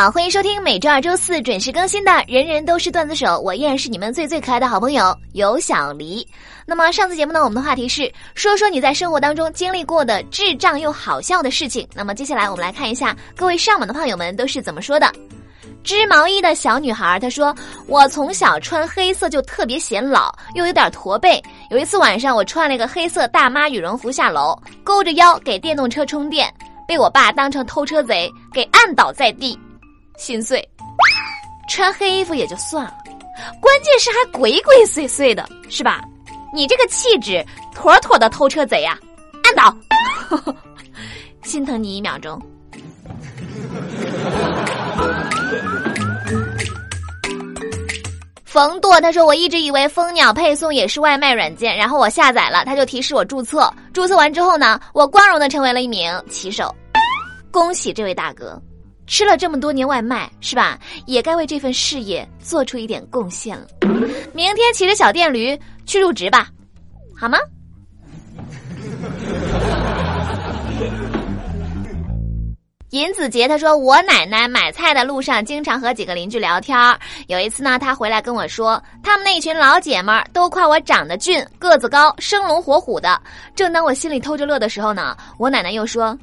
好，欢迎收听每周二、周四准时更新的《人人都是段子手》，我依然是你们最最可爱的好朋友有小黎。那么上次节目呢，我们的话题是说说你在生活当中经历过的智障又好笑的事情。那么接下来我们来看一下各位上榜的胖友们都是怎么说的。织毛衣的小女孩她说：“我从小穿黑色就特别显老，又有点驼背。有一次晚上，我穿了一个黑色大妈羽绒服下楼，勾着腰给电动车充电，被我爸当成偷车贼给按倒在地。”心碎，穿黑衣服也就算了，关键是还鬼鬼祟祟的，是吧？你这个气质，妥妥的偷车贼呀！按倒，心疼你一秒钟。冯舵他说：“我一直以为蜂鸟配送也是外卖软件，然后我下载了，他就提示我注册。注册完之后呢，我光荣的成为了一名骑手。恭喜这位大哥！”吃了这么多年外卖，是吧？也该为这份事业做出一点贡献了。明天骑着小电驴去入职吧，好吗？尹子杰他说：“我奶奶买菜的路上经常和几个邻居聊天有一次呢，他回来跟我说，他们那群老姐们都夸我长得俊、个子高、生龙活虎的。正当我心里偷着乐的时候呢，我奶奶又说：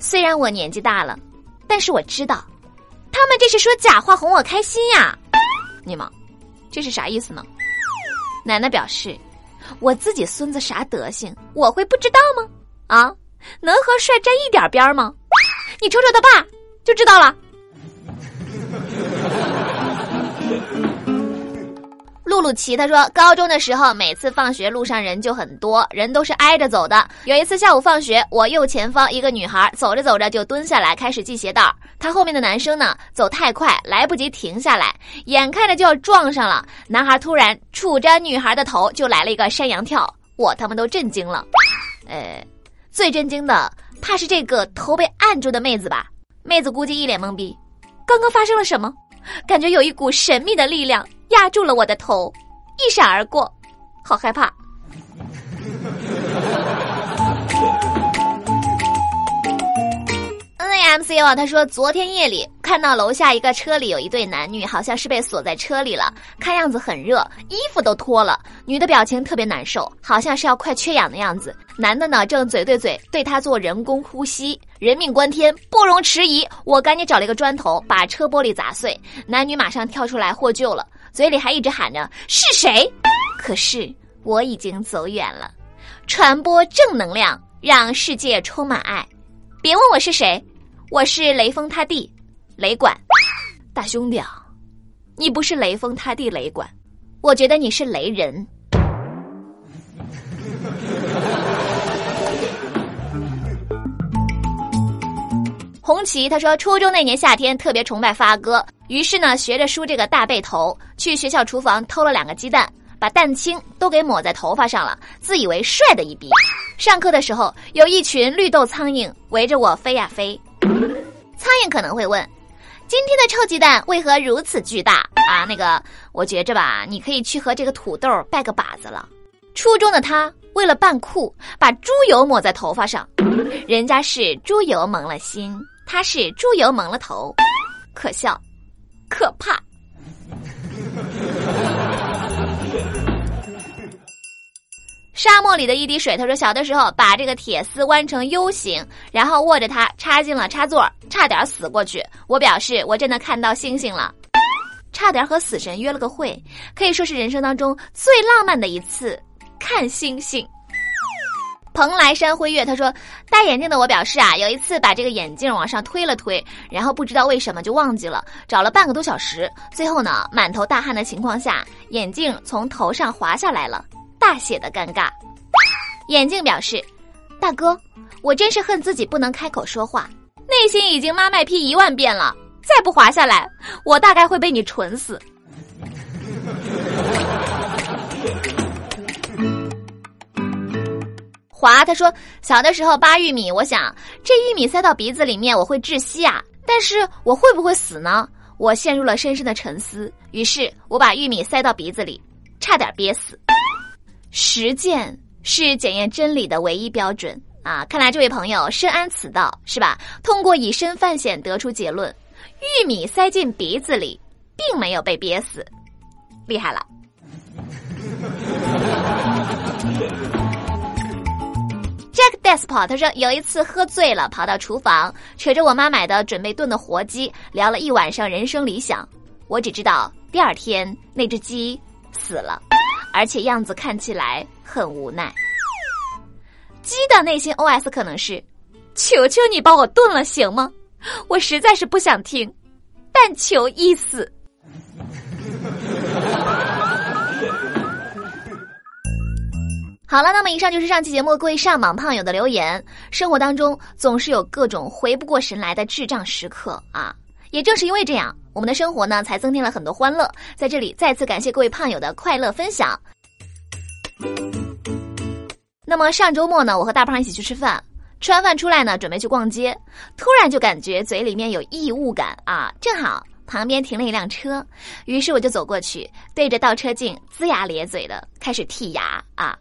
虽然我年纪大了。”但是我知道，他们这是说假话哄我开心呀！你们，这是啥意思呢？奶奶表示，我自己孙子啥德行，我会不知道吗？啊，能和帅沾一点边吗？你瞅瞅他爸就知道了。露露奇他说，高中的时候每次放学路上人就很多，人都是挨着走的。有一次下午放学，我右前方一个女孩走着走着就蹲下来开始系鞋带儿，她后面的男生呢走太快来不及停下来，眼看着就要撞上了，男孩突然杵着女孩的头就来了一个山羊跳，我他妈都震惊了。呃，最震惊的怕是这个头被按住的妹子吧？妹子估计一脸懵逼，刚刚发生了什么？感觉有一股神秘的力量。压住了我的头，一闪而过，好害怕。N A M C 啊，他说昨天夜里看到楼下一个车里有一对男女，好像是被锁在车里了，看样子很热，衣服都脱了。女的表情特别难受，好像是要快缺氧的样子。男的呢，正嘴对嘴对他做人工呼吸，人命关天，不容迟疑。我赶紧找了一个砖头把车玻璃砸碎，男女马上跳出来获救了。嘴里还一直喊着是谁，可是我已经走远了。传播正能量，让世界充满爱。别问我是谁，我是雷锋他弟，雷管大兄弟啊！你不是雷锋他弟雷管，我觉得你是雷人。红旗他说，初中那年夏天特别崇拜发哥。于是呢，学着梳这个大背头，去学校厨房偷了两个鸡蛋，把蛋清都给抹在头发上了，自以为帅的一逼。上课的时候，有一群绿豆苍蝇围着我飞呀飞。苍蝇可能会问：今天的臭鸡蛋为何如此巨大啊？那个，我觉着吧，你可以去和这个土豆拜个把子了。初中的他为了扮酷，把猪油抹在头发上，人家是猪油蒙了心，他是猪油蒙了头，可笑。可怕！沙漠里的一滴水，他说小的时候把这个铁丝弯成 U 型，然后握着它插进了插座，差点死过去。我表示我真的看到星星了，差点和死神约了个会，可以说是人生当中最浪漫的一次看星星。蓬莱山辉月，他说戴眼镜的我表示啊，有一次把这个眼镜往上推了推，然后不知道为什么就忘记了，找了半个多小时，最后呢满头大汗的情况下，眼镜从头上滑下来了，大写的尴尬。眼镜表示，大哥，我真是恨自己不能开口说话，内心已经妈卖批一万遍了，再不滑下来，我大概会被你蠢死。华他说，小的时候扒玉米，我想这玉米塞到鼻子里面我会窒息啊，但是我会不会死呢？我陷入了深深的沉思。于是我把玉米塞到鼻子里，差点憋死。实践是检验真理的唯一标准啊！看来这位朋友深谙此道，是吧？通过以身犯险得出结论，玉米塞进鼻子里，并没有被憋死，厉害了。Despot 他说有一次喝醉了，跑到厨房，扯着我妈买的准备炖的活鸡，聊了一晚上人生理想。我只知道第二天那只鸡死了，而且样子看起来很无奈。鸡的内心 OS 可能是：求求你把我炖了行吗？我实在是不想听，但求一死。好了，那么以上就是上期节目各位上榜胖友的留言。生活当中总是有各种回不过神来的智障时刻啊，也正是因为这样，我们的生活呢才增添了很多欢乐。在这里再次感谢各位胖友的快乐分享。那么上周末呢，我和大胖一起去吃饭，吃完饭出来呢，准备去逛街，突然就感觉嘴里面有异物感啊，正好旁边停了一辆车，于是我就走过去，对着倒车镜龇牙咧嘴的开始剔牙啊。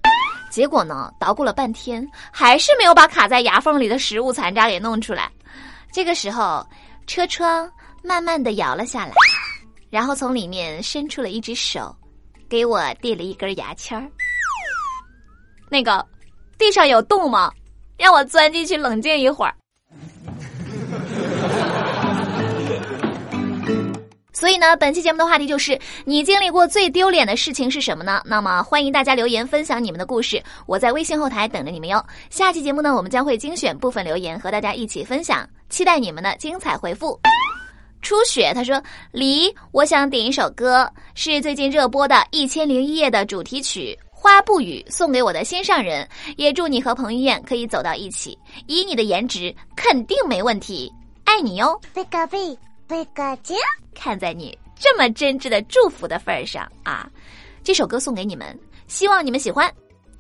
结果呢，捣鼓了半天，还是没有把卡在牙缝里的食物残渣给弄出来。这个时候，车窗慢慢的摇了下来，然后从里面伸出了一只手，给我递了一根牙签儿。那个，地上有洞吗？让我钻进去冷静一会儿。所以呢，本期节目的话题就是你经历过最丢脸的事情是什么呢？那么欢迎大家留言分享你们的故事，我在微信后台等着你们哟。下期节目呢，我们将会精选部分留言和大家一起分享，期待你们的精彩回复。初雪他说：“离，我想点一首歌，是最近热播的《一千零一夜》的主题曲《花不语》，送给我的心上人，也祝你和彭于晏可以走到一起。以你的颜值，肯定没问题，爱你哟。”贝卡贝。贝卡酱，看在你这么真挚的祝福的份上啊，这首歌送给你们，希望你们喜欢。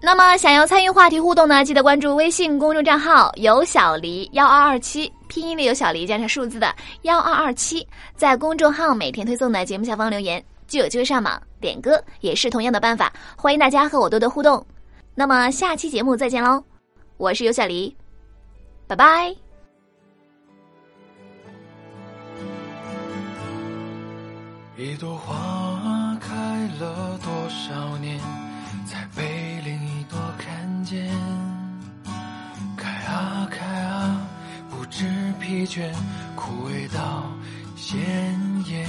那么想要参与话题互动呢，记得关注微信公众账号有小黎幺二二七，拼音里有小黎加上数字的幺二二七，在公众号每天推送的节目下方留言，就有机会上榜点歌，也是同样的办法。欢迎大家和我多多互动。那么下期节目再见喽，我是有小黎，拜拜。一朵花开了多少年，才被另一朵看见？开啊开啊，不知疲倦，枯萎到鲜艳。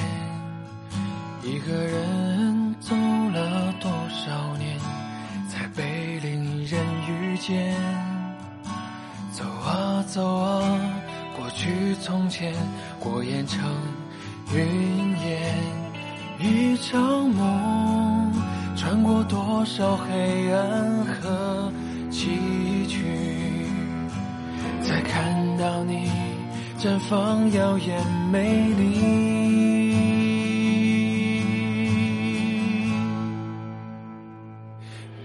一个人走了多少年，才被另一人遇见？走啊走啊，过去从前，过眼成云烟。一场梦，穿过多少黑暗和崎岖，才看到你绽放耀眼美丽。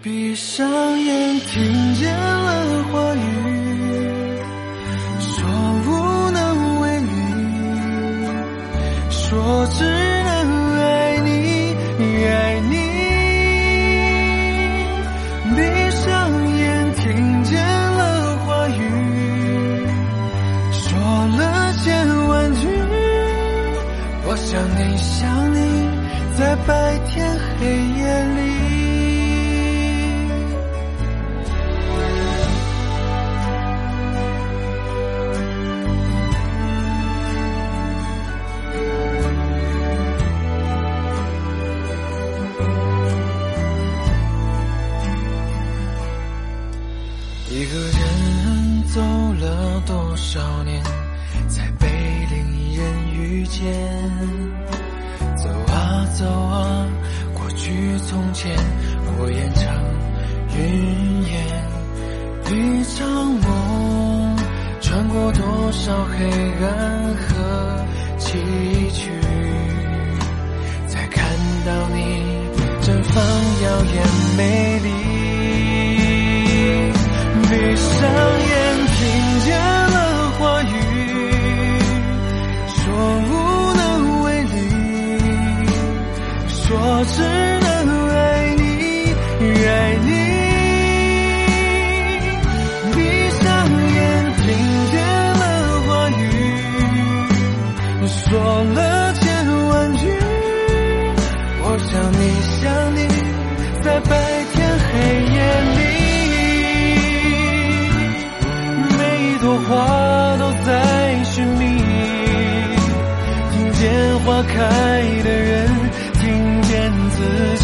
闭上眼，听见了话语，白天黑夜里，一个人走了多少年，才被另一人遇见？走啊，过去从前，我演成云烟。一场梦，穿过多少黑暗和崎岖，才看到你绽放耀眼花开的人，听见自